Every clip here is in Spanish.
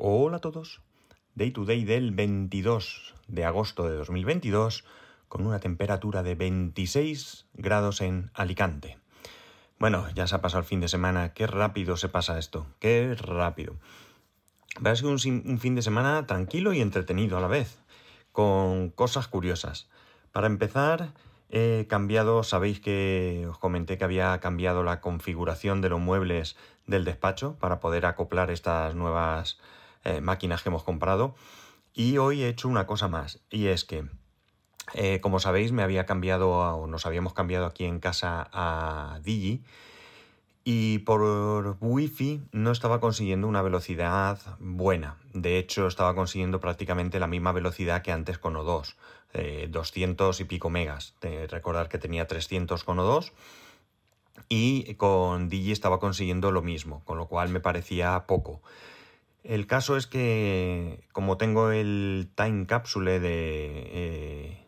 Hola a todos. Day to day del 22 de agosto de 2022 con una temperatura de 26 grados en Alicante. Bueno, ya se ha pasado el fin de semana. Qué rápido se pasa esto. Qué rápido. Va a ser un, un fin de semana tranquilo y entretenido a la vez, con cosas curiosas. Para empezar, He cambiado, sabéis que os comenté que había cambiado la configuración de los muebles del despacho para poder acoplar estas nuevas eh, máquinas que hemos comprado. Y hoy he hecho una cosa más, y es que, eh, como sabéis, me había cambiado, o nos habíamos cambiado aquí en casa a Digi, y por wifi no estaba consiguiendo una velocidad buena. De hecho, estaba consiguiendo prácticamente la misma velocidad que antes con O2, 200 y pico megas. recordar que tenía 300 con O2 y con Digi estaba consiguiendo lo mismo, con lo cual me parecía poco. El caso es que como tengo el time capsule de,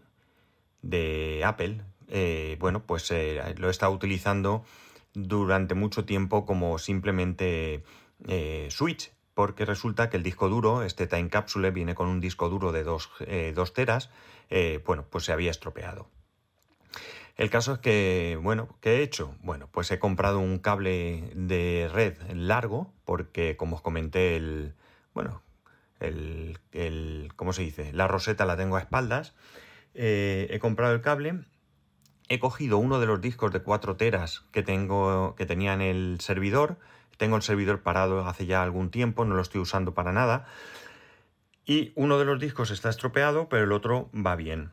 eh, Apple, eh, bueno, pues eh, lo he estado utilizando durante mucho tiempo como simplemente switch, porque resulta que el disco duro, este Time Capsule, viene con un disco duro de 2 eh, teras, bueno, pues se había estropeado. El caso es que, bueno, ¿qué he hecho? Bueno, pues he comprado un cable de red largo, porque como os comenté, el, bueno, el, el ¿cómo se dice? La roseta la tengo a espaldas. he comprado el cable he cogido uno de los discos de 4 teras que tengo que tenía en el servidor. Tengo el servidor parado hace ya algún tiempo, no lo estoy usando para nada. Y uno de los discos está estropeado, pero el otro va bien.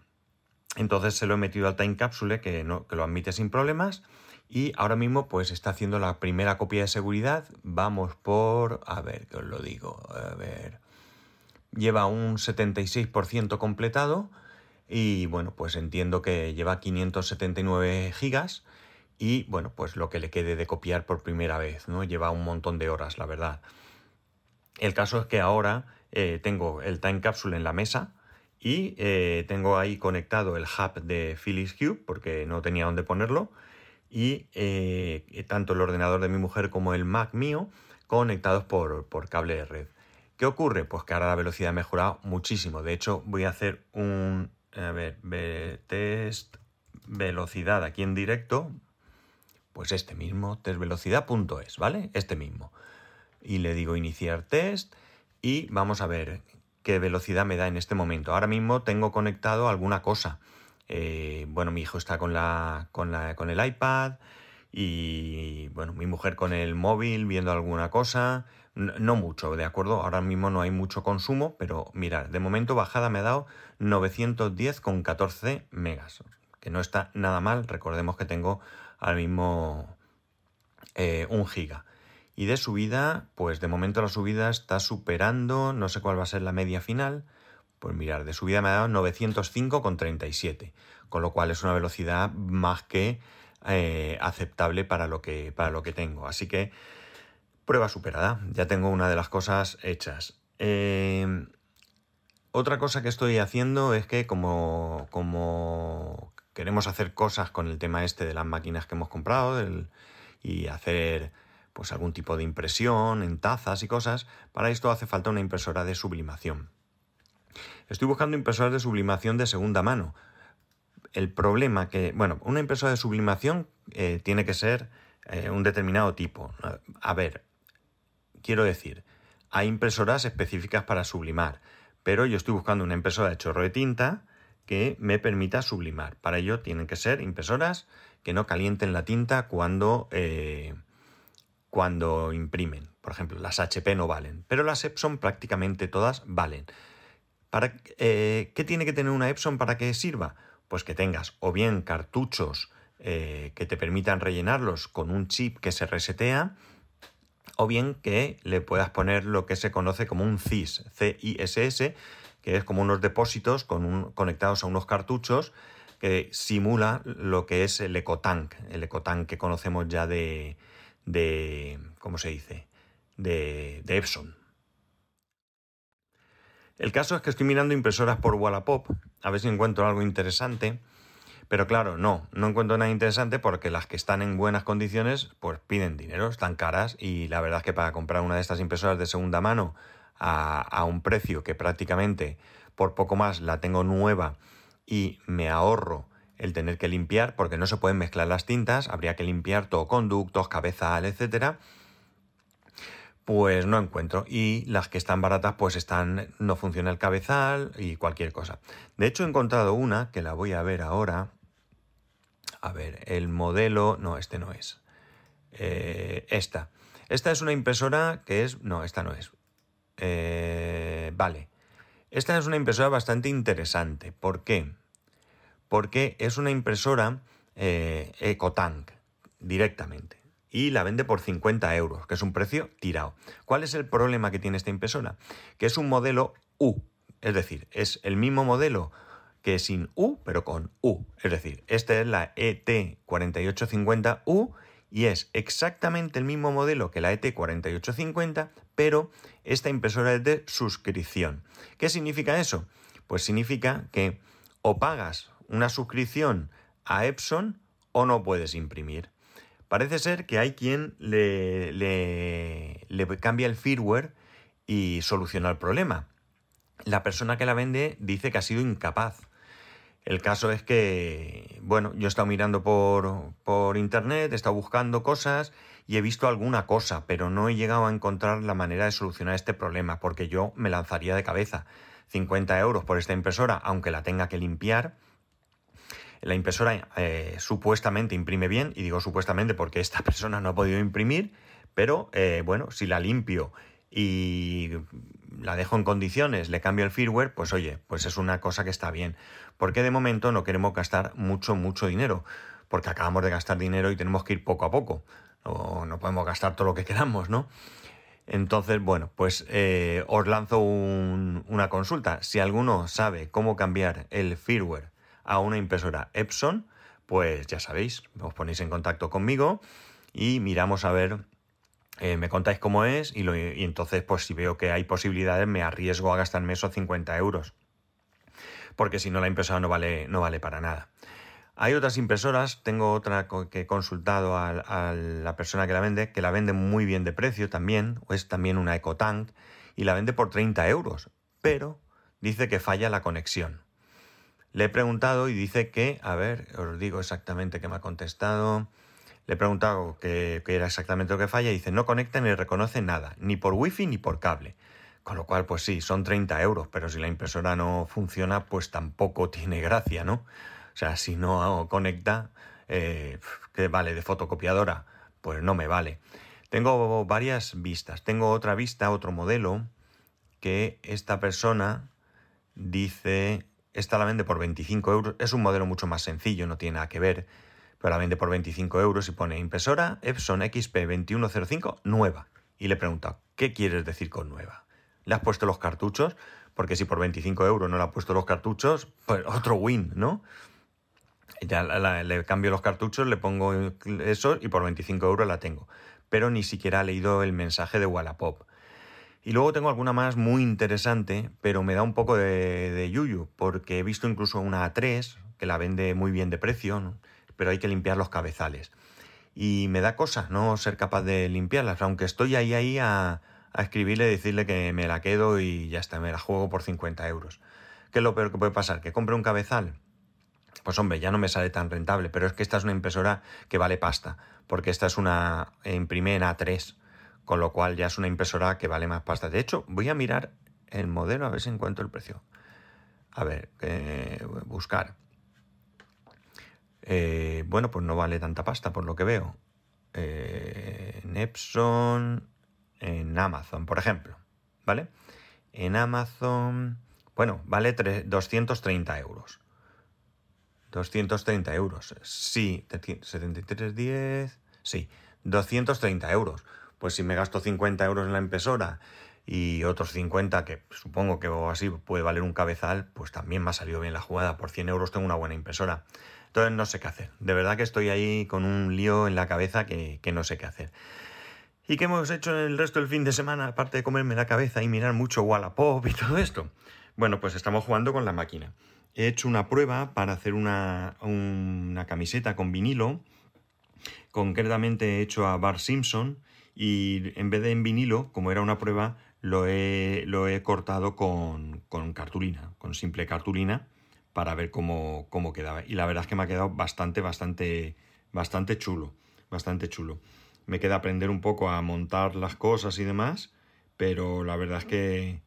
Entonces se lo he metido al Time Capsule, que, no, lo admite sin problemas. Y ahora mismo pues está haciendo la primera copia de seguridad. Vamos por... A ver, que os lo digo. A ver. Lleva un 76% completado y bueno, pues entiendo que lleva 579 gigas y bueno, pues lo que le quede de copiar por primera vez, ¿no? Lleva un montón de horas, la verdad. El caso es que ahora eh, tengo el Time Capsule en la mesa y eh, tengo ahí conectado el hub de Philips Hue porque no tenía dónde ponerlo y eh, tanto el ordenador de mi mujer como el Mac mío conectados por, por cable de red. ¿Qué ocurre? Pues que ahora la velocidad ha mejorado muchísimo. De hecho, voy a hacer un a ver, test velocidad aquí en directo, pues este mismo, testvelocidad.es, ¿vale? Este mismo. Y le digo iniciar test y vamos a ver qué velocidad me da en este momento. Ahora mismo tengo conectado alguna cosa. Eh, bueno, mi hijo está con, la, con, la, con el iPad y bueno, mi mujer con el móvil viendo alguna cosa. No mucho, ¿de acuerdo? Ahora mismo no hay mucho consumo, pero mirad, de momento bajada me ha dado 910,14 megas, que no está nada mal, recordemos que tengo al mismo eh, un giga. Y de subida, pues de momento la subida está superando, no sé cuál va a ser la media final, pues mirar, de subida me ha dado 905,37, con lo cual es una velocidad más que eh, aceptable para lo, que, para lo que tengo. Así que Prueba superada, ya tengo una de las cosas hechas. Eh, otra cosa que estoy haciendo es que como, como queremos hacer cosas con el tema este de las máquinas que hemos comprado y hacer pues algún tipo de impresión en tazas y cosas, para esto hace falta una impresora de sublimación. Estoy buscando impresoras de sublimación de segunda mano. El problema que, bueno, una impresora de sublimación eh, tiene que ser eh, un determinado tipo. A ver, Quiero decir, hay impresoras específicas para sublimar, pero yo estoy buscando una impresora de chorro de tinta que me permita sublimar. Para ello tienen que ser impresoras que no calienten la tinta cuando, eh, cuando imprimen. Por ejemplo, las HP no valen, pero las Epson prácticamente todas valen. ¿Para, eh, ¿Qué tiene que tener una Epson para que sirva? Pues que tengas o bien cartuchos eh, que te permitan rellenarlos con un chip que se resetea, o bien que le puedas poner lo que se conoce como un CIS, C-I-S-S, que es como unos depósitos con conectados a unos cartuchos que simula lo que es el ecotank, el ecotank que conocemos ya de, de ¿cómo se dice? De, de Epson. El caso es que estoy mirando impresoras por Wallapop, a ver si encuentro algo interesante. Pero claro, no, no encuentro nada interesante porque las que están en buenas condiciones pues piden dinero, están caras y la verdad es que para comprar una de estas impresoras de segunda mano a, un precio que prácticamente por poco más la tengo nueva y me ahorro el tener que limpiar, porque no se pueden mezclar las tintas, habría que limpiar todo conductos, cabezal, etcétera. Pues no encuentro. Y las que están baratas, pues están. no funciona el cabezal y cualquier cosa. De hecho, he encontrado una que la voy a ver ahora. A ver, el modelo. No, este no es. Eh, esta. Esta es una impresora que es. No, esta no es. Eh, vale. Esta es una impresora bastante interesante. ¿Por qué? Porque es una impresora eh, EcoTank directamente. Y la vende por 50 euros, que es un precio tirado. ¿Cuál es el problema que tiene esta impresora? Que es un modelo U. Es decir, es el mismo modelo que sin U, pero con U. Es decir, esta es la ET4850U y es exactamente el mismo modelo que la ET4850, pero esta impresora es de suscripción. ¿Qué significa eso? Pues significa que o pagas una suscripción a Epson o no puedes imprimir. Parece ser que hay quien le, le, cambia el firmware y soluciona el problema. La persona que la vende dice que ha sido incapaz. El caso es que, bueno, yo he estado mirando por, por, internet, he estado buscando cosas y he visto alguna cosa, pero no he llegado a encontrar la manera de solucionar este problema, porque yo me lanzaría de cabeza 50 euros por esta impresora, aunque la tenga que limpiar. La impresora eh, supuestamente imprime bien, y digo supuestamente porque esta persona no ha podido imprimir, pero eh, bueno, si la limpio y la dejo en condiciones, le cambio el firmware, pues oye, pues es una cosa que está bien. Porque de momento no queremos gastar mucho, mucho dinero, porque acabamos de gastar dinero y tenemos que ir poco a poco. No, no podemos gastar todo lo que queramos, ¿no? Entonces, bueno, pues eh, os lanzo una consulta. Si alguno sabe cómo cambiar el firmware a una impresora Epson, pues ya sabéis, os ponéis en contacto conmigo y miramos a ver eh, me contáis cómo es y, entonces pues si veo que hay posibilidades me arriesgo a gastarme esos 50 euros. Porque si no la impresora no vale, no vale para nada. Hay otras impresoras, tengo otra que he consultado a, la persona que la vende, que la vende muy bien de precio también, es también una EcoTank, y la vende por 30 euros, pero dice que falla la conexión. Le he preguntado y dice que, a ver, os digo exactamente qué me ha contestado. Le he preguntado qué, era exactamente lo que falla y dice, no conecta ni reconoce nada, ni por wifi ni por cable. Con lo cual, pues sí, son 30 euros, pero si la impresora no funciona, pues tampoco tiene gracia, ¿no? O sea, si no conecta, eh, que vale de fotocopiadora, pues no me vale. Tengo varias vistas. Tengo otra vista, otro modelo, que esta persona dice, esta la vende por 25 euros. Es un modelo mucho más sencillo, no tiene nada que ver pero la vende por 25 euros y pone impresora Epson XP2105 nueva. Y le he preguntado, ¿qué quieres decir con nueva? ¿Le has puesto los cartuchos? Porque si por 25 euros no le has puesto los cartuchos, pues otro win, ¿no? Ya le cambio los cartuchos, le pongo eso y por 25 euros la tengo. Pero ni siquiera ha leído el mensaje de Wallapop. Y luego tengo alguna más muy interesante, pero me da un poco de, de yuyu, porque he visto incluso una A3 que la vende muy bien de precio, pero hay que limpiar los cabezales. Y me da cosa no ser capaz de limpiarlas, aunque estoy ahí ahí a, a escribirle y decirle que me la quedo y ya está, me la juego por 50 euros. ¿Qué es lo peor que puede pasar? ¿Que compre un cabezal? Pues hombre, ya no me sale tan rentable, pero es que esta es una impresora que vale pasta, porque esta es una imprime en A3, con lo cual ya es una impresora que vale más pasta. De hecho, voy a mirar el modelo a ver si encuentro el precio. A ver, eh, buscar. Eh, bueno, pues no vale tanta pasta por lo que veo. Eh, en Epson, en Amazon, por ejemplo. ¿Vale? En Amazon, bueno, vale 230 euros. 230 euros. Sí, 7310. Sí, 230 euros. Pues si me gasto 50 euros en la impresora y otros 50 que supongo que así puede valer un cabezal, pues también me ha salido bien la jugada. Por 100 euros tengo una buena impresora. Entonces no sé qué hacer. De verdad que estoy ahí con un lío en la cabeza que, no sé qué hacer. ¿Y qué hemos hecho en el resto del fin de semana, aparte de comerme la cabeza y mirar mucho Wallapop y todo esto? Bueno, pues estamos jugando con la máquina. He hecho una prueba para hacer una, una camiseta con vinilo. Concretamente he hecho a Bar Simpson y en vez de en vinilo, como era una prueba, lo he, lo he cortado con, con, cartulina, con simple cartulina, para ver cómo, cómo quedaba. Y la verdad es que me ha quedado bastante, bastante, bastante chulo, bastante chulo. Me queda aprender un poco a montar las cosas y demás, pero la verdad es que,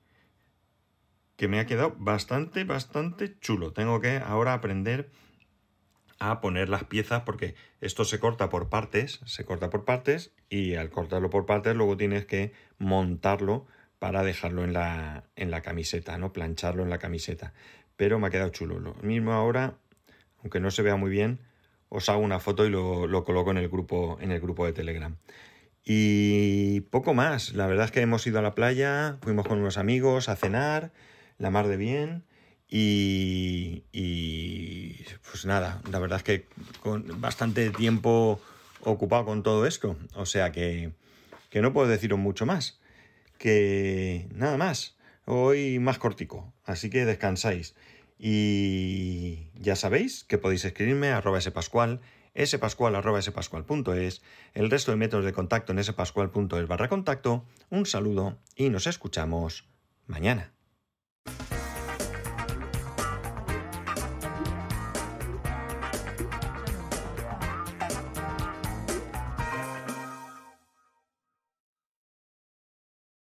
que me ha quedado bastante, bastante chulo. Tengo que ahora aprender a poner las piezas porque esto se corta por partes, se corta por partes y al cortarlo por partes luego tienes que montarlo para dejarlo en la, en la camiseta, ¿no? Plancharlo en la camiseta. Pero me ha quedado chulo. Lo mismo ahora, aunque no se vea muy bien, os hago una foto y lo, lo coloco en el grupo, en el grupo de Telegram. Y poco más. La verdad es que hemos ido a la playa, fuimos con unos amigos a cenar, la mar de bien. Y, pues nada, la verdad es que con bastante tiempo ocupado con todo esto. O sea que, que no puedo deciros mucho más. Que nada más. Hoy más cortico. Así que descansáis. Y ya sabéis que podéis escribirme a arroba spascual, spascual arroba spascual.es, el resto de métodos de contacto en spascual.es barra contacto. Un saludo y nos escuchamos mañana.